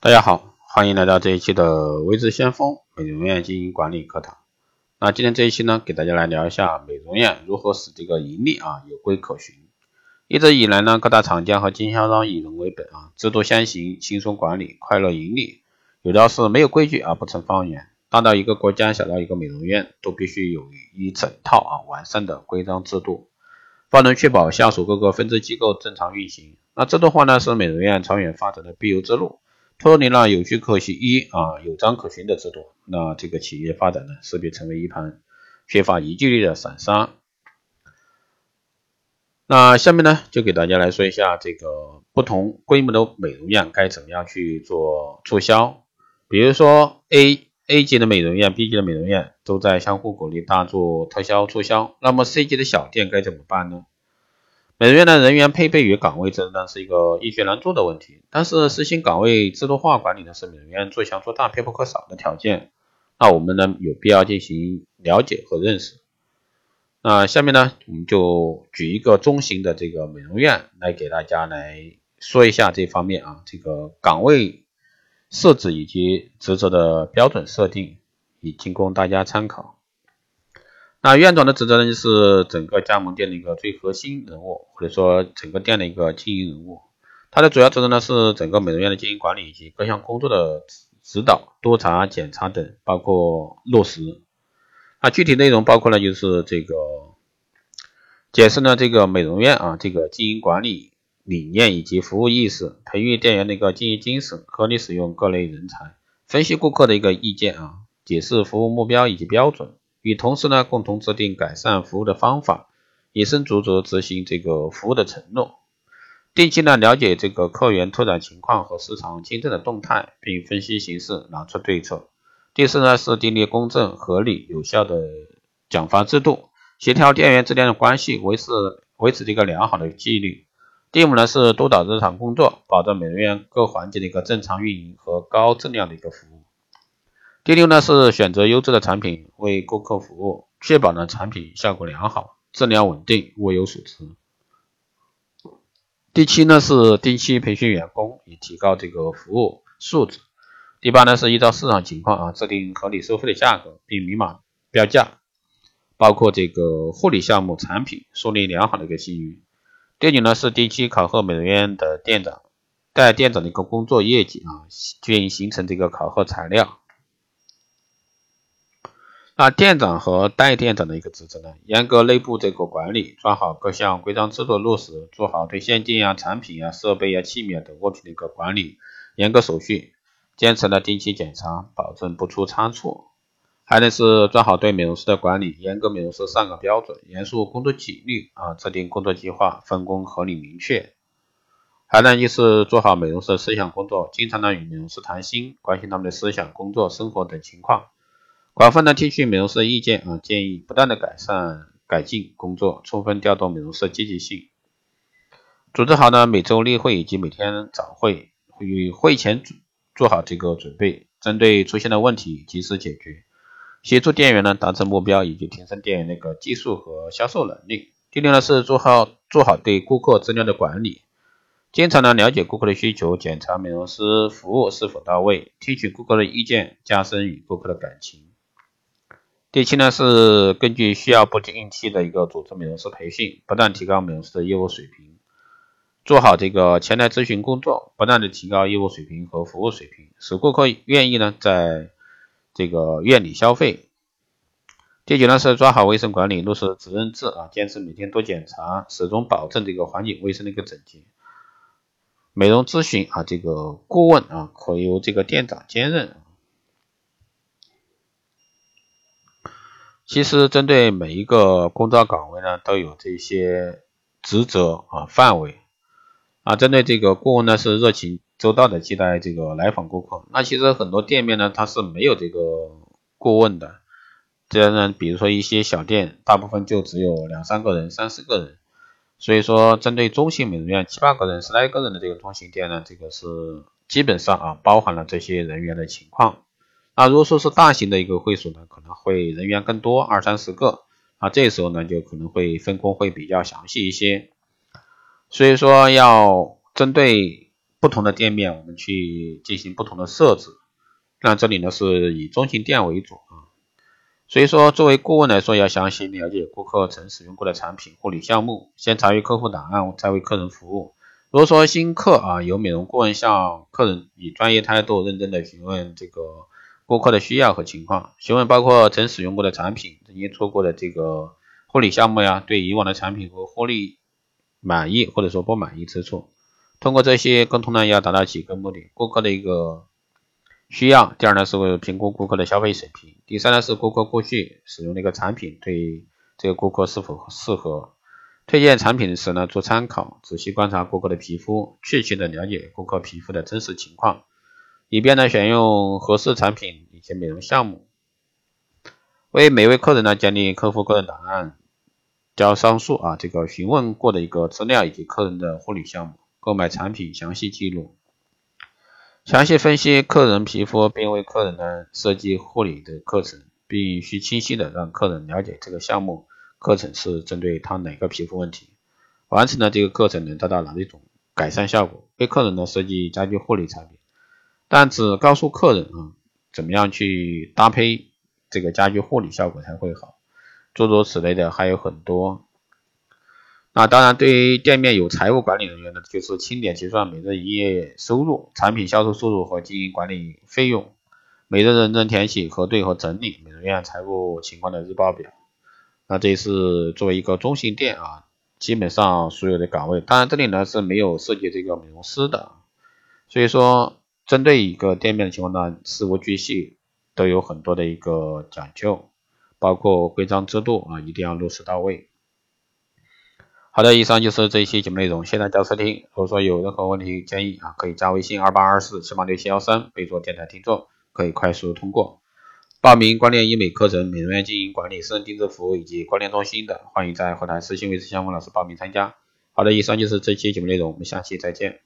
大家好，欢迎来到这一期的微知先锋美容院经营管理课堂。那今天这一期呢，给大家来聊一下美容院如何使这个盈利啊有规可循。一直以来呢，各大厂家和经销商以人为本啊，制度先行，轻松管理，快乐盈利。有道是没有规矩啊不成方圆。大到一个国家，小到一个美容院，都必须有一整套啊完善的规章制度，方能确保下属各个分支机构正常运行。那制度化呢，是美容院长远发展的必由之路。脱离了有据可循一啊有章可循的制度，那这个企业发展呢势必成为一盘缺乏凝聚力的散沙。那下面呢就给大家来说一下这个不同规模的美容院该怎么样去做促销。比如说 A A 级的美容院、B 级的美容院都在相互鼓励大做特销促销，那么 C 级的小店该怎么办呢？美容院的人员配备与岗位制呢是一个易学难做的问题，但是实行岗位制度化管理呢是美容院做强做大必不可少的条件。那我们呢有必要进行了解和认识。那下面呢我们就举一个中型的这个美容院来给大家来说一下这方面啊，这个岗位设置以及职责的标准设定，以仅供大家参考。那院长的职责呢，就是整个加盟店的一个最核心人物，或者说整个店的一个经营人物。他的主要职责呢，是整个美容院的经营管理以及各项工作的指导、督查、检查等，包括落实。那具体内容包括呢，就是这个解释呢这个美容院啊这个经营管理理念以及服务意识，培育店员的一个经营精神，合理使用各类人才，分析顾客的一个意见啊，解释服务目标以及标准。与同事呢共同制定改善服务的方法，以身作则执行这个服务的承诺。定期呢了解这个客源拓展情况和市场竞争的动态，并分析形势，拿出对策。第四呢是订立公正、合理、有效的奖罚制度，协调店员之间的关系，维持维持这个良好的纪律。第五呢是督导日常工作，保证美容院各环节的一个正常运营和高质量的一个服务。第六呢是选择优质的产品为顾客服务，确保呢产品效果良好、质量稳定、物有所值。第七呢是定期培训员工，以提高这个服务素质。第八呢是依照市场情况啊制定合理收费的价格，并明码标价，包括这个护理项目、产品，树立良好的一个信誉。第九呢是定期考核美容院的店长，带店长的一个工作业绩啊，均形成这个考核材料。那店长和代店长的一个职责呢？严格内部这个管理，抓好各项规章制度落实，做好对现金啊、产品啊、设备啊、器皿等物品的一个管理，严格手续，坚持呢定期检查，保证不出差错。还得是抓好对美容师的管理，严格美容师上岗标准，严肃工作纪律啊，制定工作计划，分工合理明确。还能就是做好美容师的思想工作，经常呢与美容师谈心，关心他们的思想、工作、生活等情况。广泛的听取美容师的意见啊建议，不断的改善改进工作，充分调动美容师的积极性。组织好呢每周例会以及每天早会，与会前做做好这个准备，针对出现的问题及时解决，协助店员呢达成目标以及提升店员那个技术和销售能力。第六呢是做好做好对顾客资料的管理，经常呢了解顾客的需求，检查美容师服务是否到位，听取顾客的意见，加深与顾客的感情。第七呢是根据需要不定期的一个组织美容师培训，不断提高美容师的业务水平，做好这个前台咨询工作，不断的提高业务水平和服务水平，使顾客愿意呢在这个院里消费。第九呢是抓好卫生管理，落实责任制啊，坚持每天多检查，始终保证这个环境卫生的一个整洁。美容咨询啊，这个顾问啊可由这个店长兼任。其实针对每一个工作岗位呢，都有这些职责啊范围啊。针对这个顾问呢，是热情周到的接待这个来访顾客。那其实很多店面呢，它是没有这个顾问的。这样呢，比如说一些小店，大部分就只有两三个人、三四个人。所以说，针对中型美容院七八个人、十来个人的这个中型店呢，这个是基本上啊包含了这些人员的情况。那如果说是大型的一个会所呢，可能会人员更多，二三十个，啊，这时候呢就可能会分工会比较详细一些。所以说要针对不同的店面我们去进行不同的设置。那这里呢是以中型店为主啊，所以说作为顾问来说，要详细了解顾客曾使用过的产品、护理项目，先查阅客户档案，再为客人服务。如果说新客啊，由美容顾问向客人以专业态度、认真的询问这个顾客的需要和情况，询问包括曾使用过的产品、曾经做过的这个护理项目呀，对以往的产品和护理满意或者说不满意之处。通过这些沟通呢，要达到几个目的：顾客的一个需要；第二呢，是为评估顾客的消费水平；第三呢，是顾客过去使用的一个产品对这个顾客是否适合。推荐产品时呢，做参考，仔细观察顾客的皮肤，确切的了解顾客皮肤的真实情况，以便呢选用合适产品以及美容项目。为每位客人呢建立客户个人档案，交上述啊这个询问过的一个资料以及客人的护理项目。购买产品详细记录，详细分析客人皮肤，并为客人呢设计护理的课程，并需清晰的让客人了解这个项目课程是针对他哪个皮肤问题，完成了这个课程能达到哪一种改善效果。为客人呢设计家居护理产品，但只告诉客人啊怎么样去搭配这个家居护理效果才会好，诸如此类的还有很多。那当然，对于店面有财务管理人员的，就是清点结算每日营业收入、产品销售收入和经营管理费用，每日认真填写、核对和整理美容院财务情况的日报表。那这是作为一个中型店啊，基本上所有的岗位，当然这里呢是没有涉及这个美容师的，所以说针对一个店面的情况呢，事无巨细都有很多的一个讲究，包括规章制度啊，一定要落实到位。好的，以上就是这一期节目内容，谢谢大家收听。如果说有任何问题建议啊，可以加微信二八二四七八六七幺三，备注电台听众，可以快速通过。报名光电医美课程、美容院经营管理、私人定制服务以及光电中心的，欢迎在后台私信为思相锋老师报名参加。好的，以上就是这期节目内容，我们下期再见。